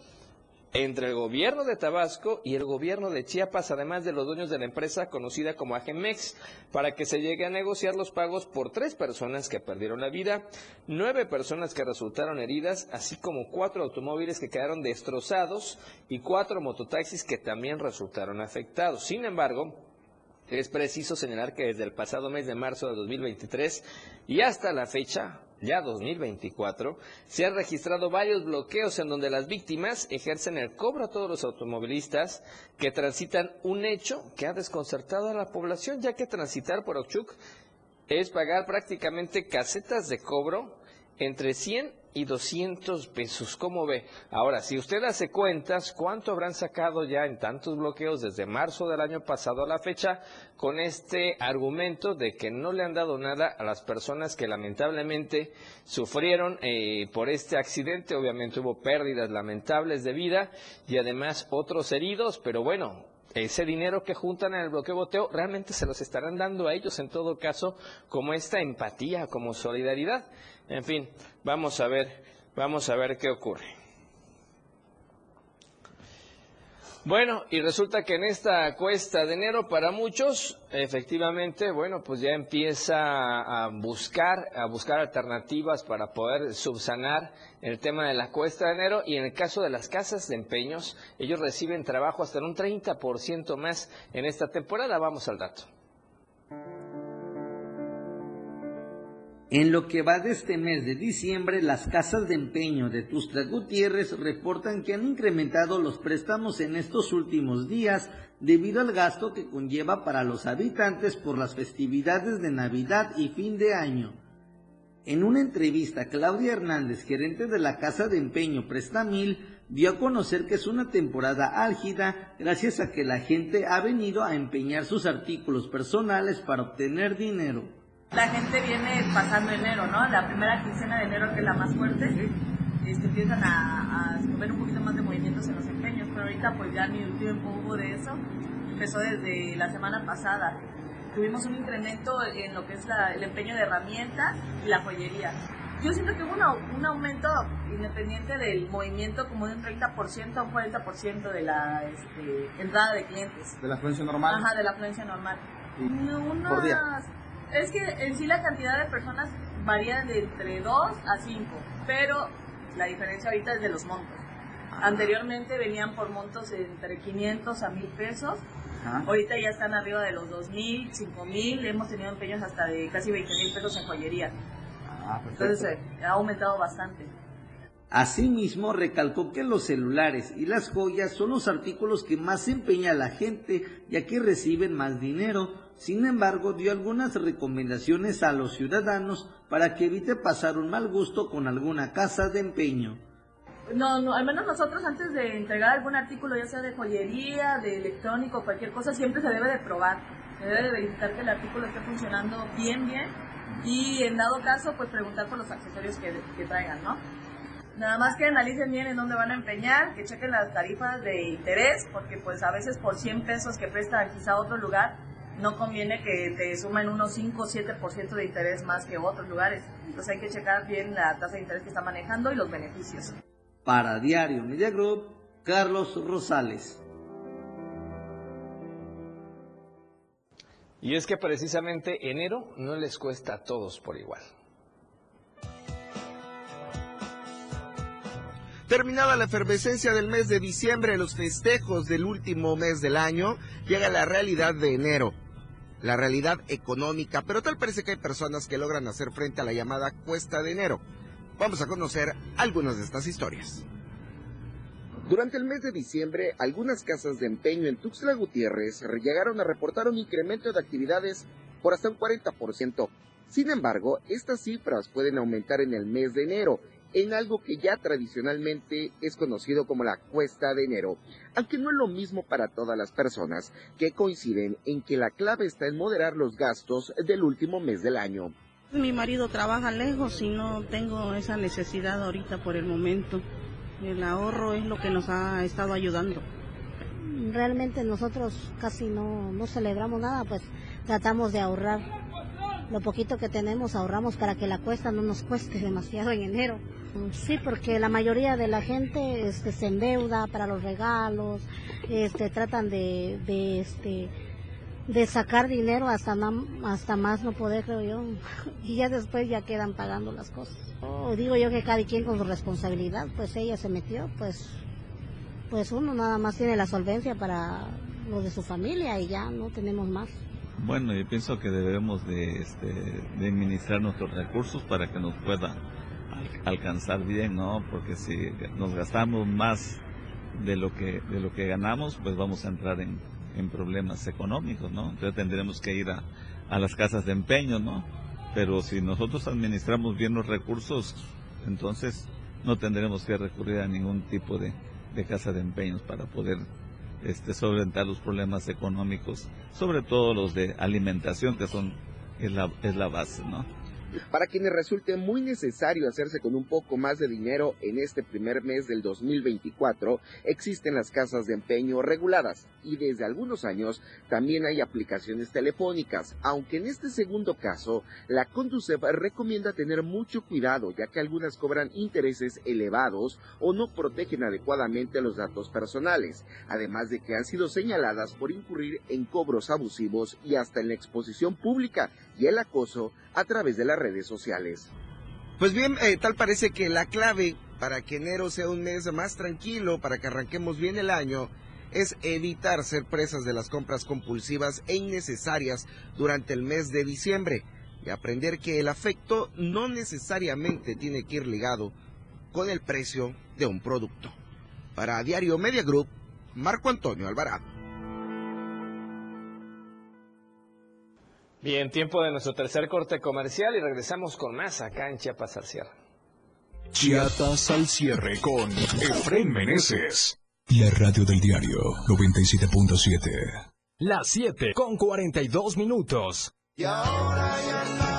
entre el gobierno de Tabasco y el gobierno de Chiapas, además de los dueños de la empresa conocida como Agemex, para que se llegue a negociar los pagos por tres personas que perdieron la vida, nueve personas que resultaron heridas, así como cuatro automóviles que quedaron destrozados y cuatro mototaxis que también resultaron afectados. Sin embargo, es preciso señalar que desde el pasado mes de marzo de 2023 y hasta la fecha, ya 2024, se han registrado varios bloqueos en donde las víctimas ejercen el cobro a todos los automovilistas que transitan un hecho que ha desconcertado a la población, ya que transitar por Ochuc es pagar prácticamente casetas de cobro entre 100 y 200 pesos. ¿Cómo ve? Ahora, si usted hace cuentas, ¿cuánto habrán sacado ya en tantos bloqueos desde marzo del año pasado a la fecha con este argumento de que no le han dado nada a las personas que lamentablemente sufrieron eh, por este accidente? Obviamente hubo pérdidas lamentables de vida y además otros heridos, pero bueno, ese dinero que juntan en el bloqueo boteo realmente se los estarán dando a ellos en todo caso como esta empatía, como solidaridad. En fin, vamos a ver, vamos a ver qué ocurre. Bueno, y resulta que en esta cuesta de enero para muchos, efectivamente, bueno, pues ya empieza a buscar, a buscar alternativas para poder subsanar el tema de la cuesta de enero y en el caso de las casas de empeños, ellos reciben trabajo hasta en un 30% más en esta temporada. Vamos al dato. En lo que va de este mes de diciembre, las casas de empeño de Tuxtla Gutiérrez reportan que han incrementado los préstamos en estos últimos días debido al gasto que conlleva para los habitantes por las festividades de Navidad y fin de año. En una entrevista, Claudia Hernández, gerente de la casa de empeño Prestamil, dio a conocer que es una temporada álgida gracias a que la gente ha venido a empeñar sus artículos personales para obtener dinero la gente viene pasando enero, ¿no? La primera quincena de enero, que es la más fuerte, este, empiezan a, a ver un poquito más de movimientos en los empeños, pero ahorita pues ya ni un tiempo hubo de eso, empezó desde la semana pasada. Tuvimos un incremento en lo que es el empeño de herramientas y la joyería. Yo siento que hubo un aumento independiente del movimiento como de un 30% a un 40% de la este, entrada de clientes. ¿De la afluencia normal? Ajá, de la afluencia normal. ¿Por día? Es que en sí la cantidad de personas varía de entre 2 a 5, pero la diferencia ahorita es de los montos. Anteriormente venían por montos entre 500 a 1000 pesos. Ahorita ya están arriba de los 2000, 5000. Hemos tenido empeños hasta de casi 20 mil pesos en joyería. Ah, Entonces eh, ha aumentado bastante. Asimismo, recalcó que los celulares y las joyas son los artículos que más empeña la gente, ya que reciben más dinero. Sin embargo, dio algunas recomendaciones a los ciudadanos para que evite pasar un mal gusto con alguna casa de empeño. No, no, al menos nosotros antes de entregar algún artículo, ya sea de joyería, de electrónico, cualquier cosa, siempre se debe de probar. Se debe de verificar que el artículo esté funcionando bien, bien. Y en dado caso, pues preguntar por los accesorios que, traigan, ¿no? Nada más que analicen bien en dónde van a empeñar, que chequen las tarifas de interés, porque pues a veces por 100 pesos que presta quizá otro lugar, no conviene que te sumen unos 5 o 7% de interés más que otros lugares. Entonces hay que checar bien la tasa de interés que está manejando y los beneficios. Para Diario Media Group, Carlos Rosales. Y es que precisamente enero no les cuesta a todos por igual. Terminada la efervescencia del mes de diciembre, los festejos del último mes del año, llega la realidad de enero, la realidad económica, pero tal parece que hay personas que logran hacer frente a la llamada cuesta de enero, Vamos a conocer algunas de estas historias. Durante el mes de diciembre, algunas casas de empeño en Tuxtla Gutiérrez llegaron a reportar un incremento de actividades por hasta un 40%. Sin embargo, estas cifras pueden aumentar en el mes de enero en algo que ya tradicionalmente es conocido como la cuesta de enero, aunque no es lo mismo para todas las personas que coinciden en que la clave está en moderar los gastos del último mes del año. Mi marido trabaja lejos y no tengo esa necesidad ahorita por el momento. El ahorro es lo que nos ha estado ayudando. Realmente nosotros casi no, no celebramos nada, pues tratamos de ahorrar. Lo poquito que tenemos ahorramos para que la cuesta no nos cueste <laughs> demasiado en enero. Sí, porque la mayoría de la gente este, se endeuda para los regalos, este, tratan de, de, este, de sacar dinero hasta, hasta más no poder, creo yo, <laughs> y ya después ya quedan pagando las cosas. Oh, digo yo que cada quien con su responsabilidad, pues ella se metió, pues, pues uno nada más tiene la solvencia para lo de su familia y ya no tenemos más. Bueno, yo pienso que debemos de, este, de administrar nuestros recursos para que nos pueda alcanzar bien, ¿no? Porque si nos gastamos más de lo que de lo que ganamos, pues vamos a entrar en, en problemas económicos, ¿no? Entonces tendremos que ir a, a las casas de empeño, ¿no? Pero si nosotros administramos bien los recursos, entonces no tendremos que recurrir a ningún tipo de, de casa de empeños para poder este, solventar los problemas económicos, sobre todo los de alimentación, que son es la, es la base, ¿no? Para quienes resulte muy necesario hacerse con un poco más de dinero en este primer mes del 2024, existen las casas de empeño reguladas y desde algunos años también hay aplicaciones telefónicas, aunque en este segundo caso la Conducef recomienda tener mucho cuidado ya que algunas cobran intereses elevados o no protegen adecuadamente los datos personales, además de que han sido señaladas por incurrir en cobros abusivos y hasta en la exposición pública y el acoso a través de las redes sociales. Pues bien, eh, tal parece que la clave para que enero sea un mes más tranquilo, para que arranquemos bien el año, es evitar ser presas de las compras compulsivas e innecesarias durante el mes de diciembre y aprender que el afecto no necesariamente tiene que ir ligado con el precio de un producto. Para Diario Media Group, Marco Antonio Alvarado. Bien, tiempo de nuestro tercer corte comercial y regresamos con más acá en Chiapas al cierre. Chiapas al cierre con Efren Meneses. La radio del diario 97.7. Las 7 con 42 minutos. Y ahora ya está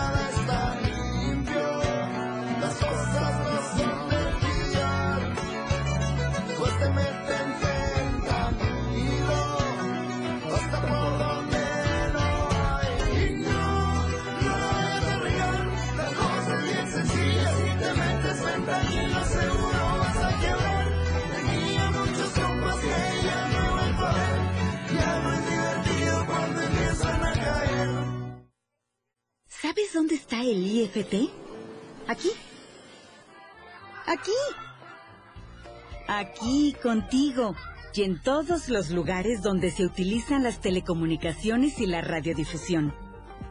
¿Sabes dónde está el IFT? ¿Aquí? Aquí. Aquí, contigo. Y en todos los lugares donde se utilizan las telecomunicaciones y la radiodifusión.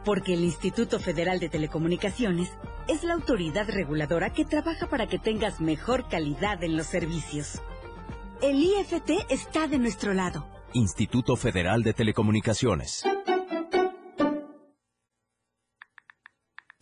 Porque el Instituto Federal de Telecomunicaciones es la autoridad reguladora que trabaja para que tengas mejor calidad en los servicios. El IFT está de nuestro lado. Instituto Federal de Telecomunicaciones.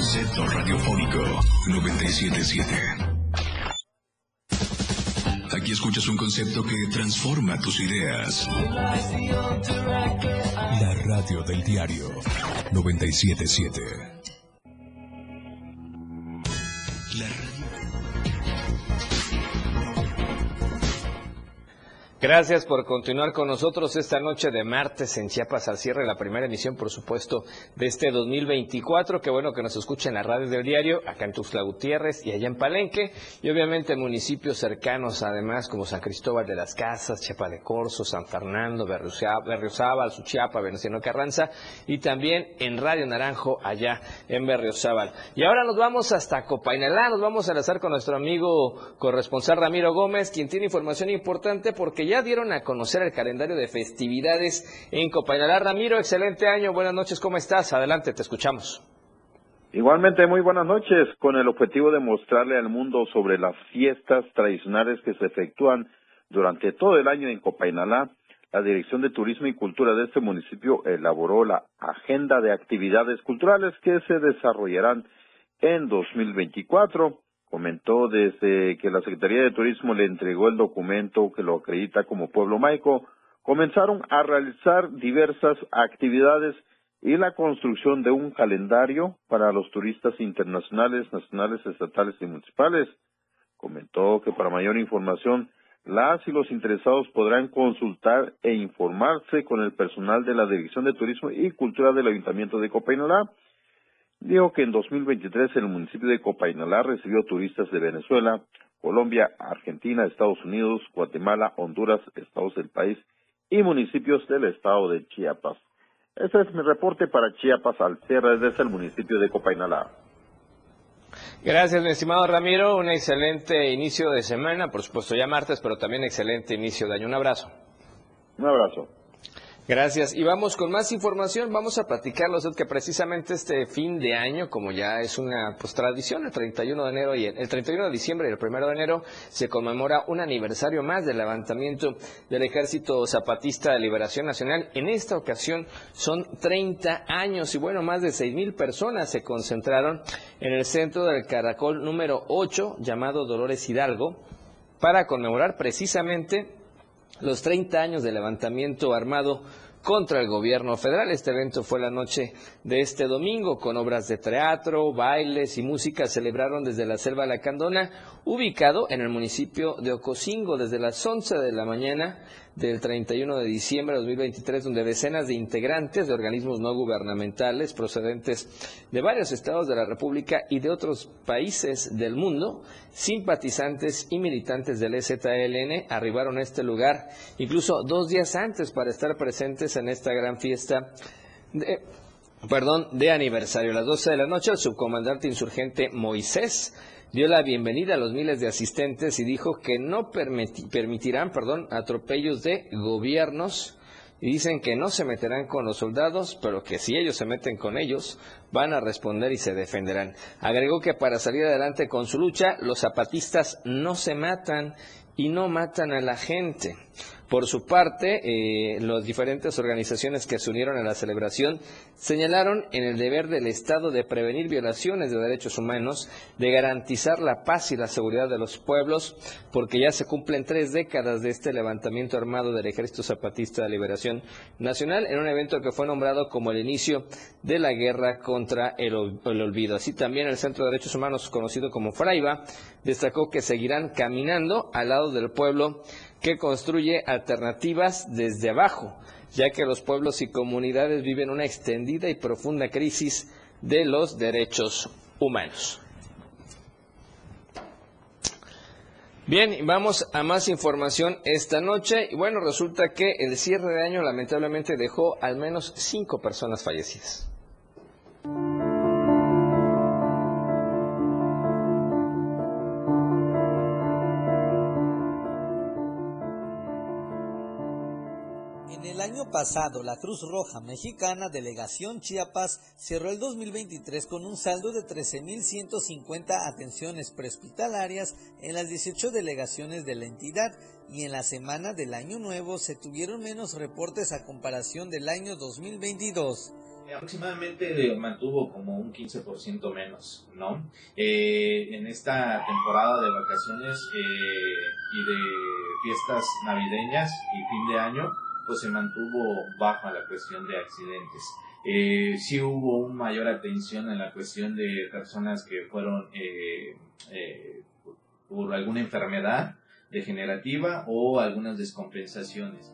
Concepto radiofónico. 977. Aquí escuchas un concepto que transforma tus ideas. La radio del diario 977. La radio. Gracias por continuar con nosotros esta noche de martes en Chiapas al cierre la primera emisión, por supuesto, de este 2024. Qué bueno que nos escuchen las radios del diario, acá en Tuxtla Gutiérrez y allá en Palenque, y obviamente en municipios cercanos, además, como San Cristóbal de las Casas, Chiapa de Corzo, San Fernando, Berriozá- Berriozábal, Suchiapa, Venustiano Carranza, y también en Radio Naranjo, allá en Berriozábal. Y ahora nos vamos hasta Copainalá, nos vamos a enlazar con nuestro amigo corresponsal Ramiro Gómez, quien tiene información importante porque ya dieron a conocer el calendario de festividades en Copainalá. Ramiro, excelente año, buenas noches, ¿cómo estás? Adelante, te escuchamos. Igualmente, muy buenas noches, con el objetivo de mostrarle al mundo sobre las fiestas tradicionales que se efectúan durante todo el año en Copainalá. La Dirección de Turismo y Cultura de este municipio elaboró la agenda de actividades culturales que se desarrollarán en 2024. Comentó desde que la Secretaría de Turismo le entregó el documento que lo acredita como pueblo maico, comenzaron a realizar diversas actividades y la construcción de un calendario para los turistas internacionales, nacionales, estatales y municipales. Comentó que para mayor información, las y los interesados podrán consultar e informarse con el personal de la Dirección de Turismo y Cultura del Ayuntamiento de Copainalá. Dijo que en 2023 el municipio de Copainalá recibió turistas de Venezuela, Colombia, Argentina, Estados Unidos, Guatemala, Honduras, estados del país y municipios del estado de Chiapas. Ese es mi reporte para Chiapas al cierre desde el municipio de Copainalá. Gracias, mi estimado Ramiro, un excelente inicio de semana, por supuesto ya martes, pero también excelente inicio de año. Un abrazo. Un abrazo. Gracias. Y vamos con más información. Vamos a platicarlos de que precisamente este fin de año, como ya es una pues, tradición, el 31 de enero y el, el 31 de diciembre y el 1 de enero se conmemora un aniversario más del levantamiento del Ejército Zapatista de Liberación Nacional. En esta ocasión son 30 años y bueno, más de 6 mil personas se concentraron en el centro del Caracol número 8, llamado Dolores Hidalgo, para conmemorar precisamente los 30 años de levantamiento armado contra el gobierno federal. Este evento fue la noche de este domingo con obras de teatro, bailes y música. Celebraron desde la Selva Lacandona, ubicado en el municipio de Ocosingo, desde las 11 de la mañana del 31 de diciembre de 2023, donde decenas de integrantes de organismos no gubernamentales procedentes de varios estados de la República y de otros países del mundo, simpatizantes y militantes del EZLN, arribaron a este lugar incluso dos días antes para estar presentes en esta gran fiesta de, perdón, de aniversario. A las 12 de la noche, el subcomandante insurgente Moisés dio la bienvenida a los miles de asistentes y dijo que no permiti- permitirán perdón, atropellos de gobiernos y dicen que no se meterán con los soldados, pero que si ellos se meten con ellos, van a responder y se defenderán. Agregó que para salir adelante con su lucha, los zapatistas no se matan y no matan a la gente. Por su parte, eh, las diferentes organizaciones que se unieron a la celebración señalaron en el deber del Estado de prevenir violaciones de derechos humanos, de garantizar la paz y la seguridad de los pueblos, porque ya se cumplen tres décadas de este levantamiento armado del Ejército Zapatista de Liberación Nacional, en un evento que fue nombrado como el inicio de la guerra contra el, el olvido. Así también el Centro de Derechos Humanos, conocido como Fraiba, destacó que seguirán caminando al lado del pueblo que construye alternativas desde abajo, ya que los pueblos y comunidades viven una extendida y profunda crisis de los Derechos Humanos. Bien, vamos a más información esta noche. Y bueno, resulta que el cierre de año lamentablemente dejó al menos cinco personas fallecidas. Pasado, la Cruz Roja Mexicana, Delegación Chiapas, cerró el 2023 con un saldo de 13.150 atenciones prehospitalarias en las 18 delegaciones de la entidad y en la semana del Año Nuevo se tuvieron menos reportes a comparación del año 2022. aproximadamente eh, mantuvo como un 15% menos, ¿no? Eh, en esta temporada de vacaciones eh, y de fiestas navideñas y fin de año, pues se mantuvo baja la cuestión de accidentes. Eh, sí hubo una mayor atención en la cuestión de personas que fueron eh, eh, por alguna enfermedad degenerativa o algunas descompensaciones.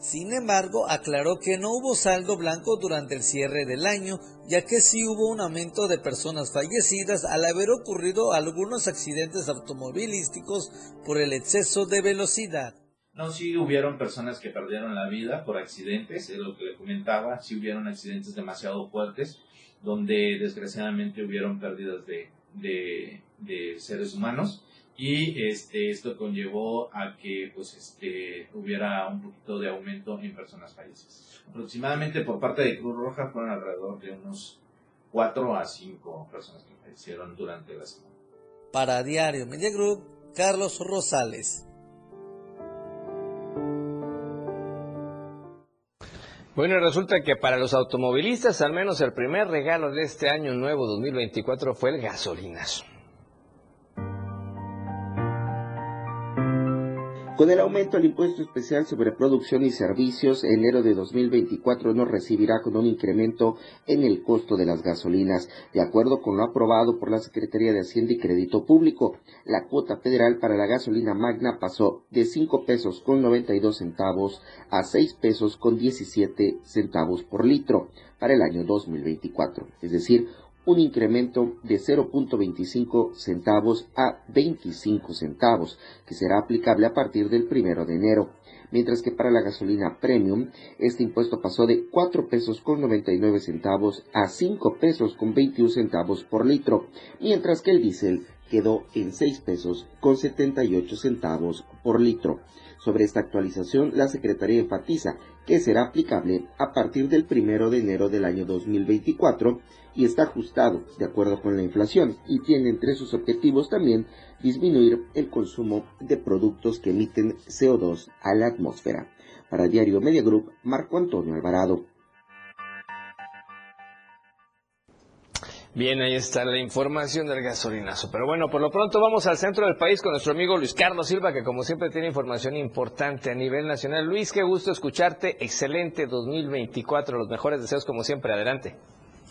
Sin embargo, aclaró que no hubo saldo blanco durante el cierre del año, ya que sí hubo un aumento de personas fallecidas al haber ocurrido algunos accidentes automovilísticos por el exceso de velocidad. No, sí hubieron personas que perdieron la vida por accidentes, es lo que le comentaba, sí hubieron accidentes demasiado fuertes, donde desgraciadamente hubieron pérdidas de, de, seres humanos y este, esto conllevó a que pues, este, hubiera un poquito de aumento en personas fallecidas. Aproximadamente por parte de Cruz Roja fueron alrededor de unos 4 a 5 personas que fallecieron durante la semana. Para Diario Media Group, Carlos Rosales. Bueno, resulta que para los automovilistas, al menos el primer regalo de este año nuevo 2024 fue el gasolinazo. Con el aumento del impuesto especial sobre producción y servicios, enero de 2024 nos recibirá con un incremento en el costo de las gasolinas, de acuerdo con lo aprobado por la Secretaría de Hacienda y Crédito Público. La cuota federal para la gasolina magna pasó de 5 pesos con 92 centavos a 6 pesos con 17 centavos por litro para el año 2024, es decir, un incremento de 0.25 centavos a 25 centavos, que será aplicable a partir del primero de enero. Mientras que para la gasolina premium, este impuesto pasó de 4 pesos con 99 centavos a 5 pesos con 21 centavos por litro, mientras que el diésel quedó en 6 pesos con 78 centavos por litro. Sobre esta actualización, la Secretaría enfatiza que será aplicable a partir del primero de enero del año 2024 y está ajustado de acuerdo con la inflación y tiene entre sus objetivos también disminuir el consumo de productos que emiten CO2 a la atmósfera. Para Diario Media Group, Marco Antonio Alvarado. Bien, ahí está la información del gasolinazo. Pero bueno, por lo pronto vamos al centro del país con nuestro amigo Luis Carlos Silva, que como siempre tiene información importante a nivel nacional. Luis, qué gusto escucharte. Excelente 2024. Los mejores deseos como siempre. Adelante.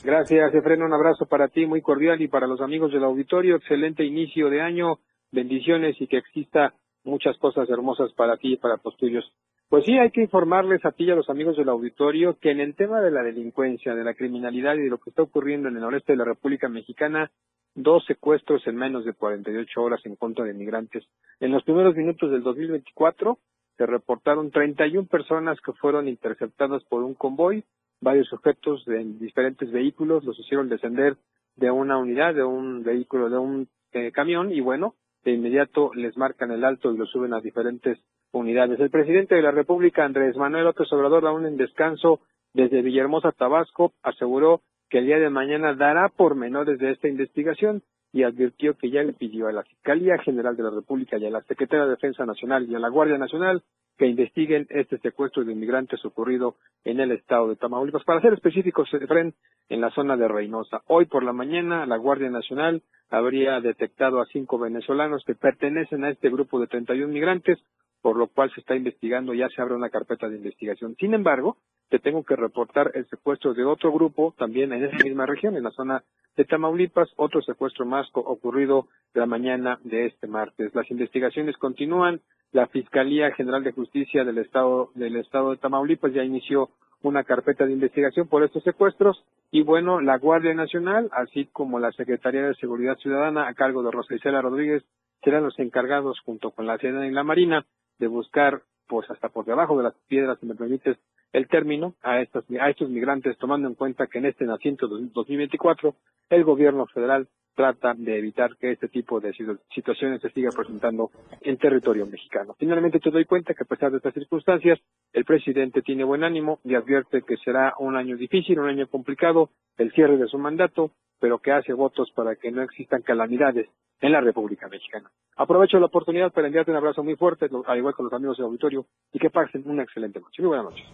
Gracias, Efren. Un abrazo para ti, muy cordial, y para los amigos del auditorio. Excelente inicio de año. Bendiciones y que exista muchas cosas hermosas para ti y para los tuyos. Pues sí, hay que informarles a ti y a los amigos del auditorio que en el tema de la delincuencia, de la criminalidad y de lo que está ocurriendo en el noreste de la República Mexicana, dos secuestros en menos de 48 horas en contra de migrantes. En los primeros minutos del 2024 se reportaron 31 personas que fueron interceptadas por un convoy, varios sujetos en diferentes vehículos los hicieron descender de una unidad, de un vehículo, de un eh, camión y bueno, de inmediato les marcan el alto y lo suben a diferentes unidades. El presidente de la República, Andrés Manuel López Obrador, aún en descanso desde Villahermosa, Tabasco, aseguró que el día de mañana dará pormenores de esta investigación y advirtió que ya le pidió a la Fiscalía General de la República y a la Secretaría de Defensa Nacional y a la Guardia Nacional que investiguen este secuestro de inmigrantes ocurrido en el estado de Tamaulipas. Para ser específicos, Efren, en la zona de Reynosa. Hoy por la mañana, la Guardia Nacional habría detectado a cinco venezolanos que pertenecen a este grupo de 31 migrantes, por lo cual se está investigando, ya se abre una carpeta de investigación. Sin embargo, te tengo que reportar el secuestro de otro grupo también en esa misma región, en la zona de Tamaulipas, otro secuestro más ocurrido la mañana de este martes. Las investigaciones continúan. La Fiscalía General de Justicia del Estado del Estado de Tamaulipas ya inició una carpeta de investigación por estos secuestros y bueno, la Guardia Nacional, así como la Secretaría de Seguridad Ciudadana a cargo de Rosa Isela Rodríguez, serán los encargados junto con la Sedena y la Marina de buscar pues hasta por debajo de las piedras, si me permites el término, a estos, a estos migrantes, tomando en cuenta que en este nacimiento 2024 el gobierno federal trata de evitar que este tipo de situaciones se siga presentando en territorio mexicano. Finalmente te doy cuenta que a pesar de estas circunstancias, el presidente tiene buen ánimo y advierte que será un año difícil, un año complicado, el cierre de su mandato, pero que hace votos para que no existan calamidades en la República Mexicana. Aprovecho la oportunidad para enviarte un abrazo muy fuerte, al igual con los amigos del auditorio, y que pasen una excelente noche. Muy buenas noches.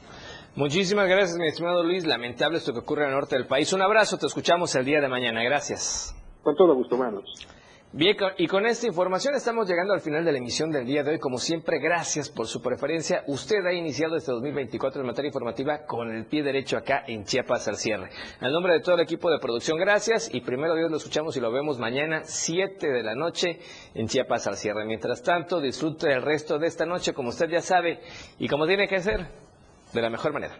Muchísimas gracias, mi estimado Luis. Lamentable esto que ocurre en el norte del país. Un abrazo, te escuchamos el día de mañana. Gracias. Con todo gusto, buenas noches. Bien, y con esta información estamos llegando al final de la emisión del día de hoy. Como siempre, gracias por su preferencia. Usted ha iniciado este 2024 en materia informativa con el pie derecho acá en Chiapas al cierre. Al nombre de todo el equipo de producción, gracias. Y primero Dios lo escuchamos y lo vemos mañana, 7 de la noche, en Chiapas al cierre. Mientras tanto, disfrute el resto de esta noche, como usted ya sabe, y como tiene que ser, de la mejor manera.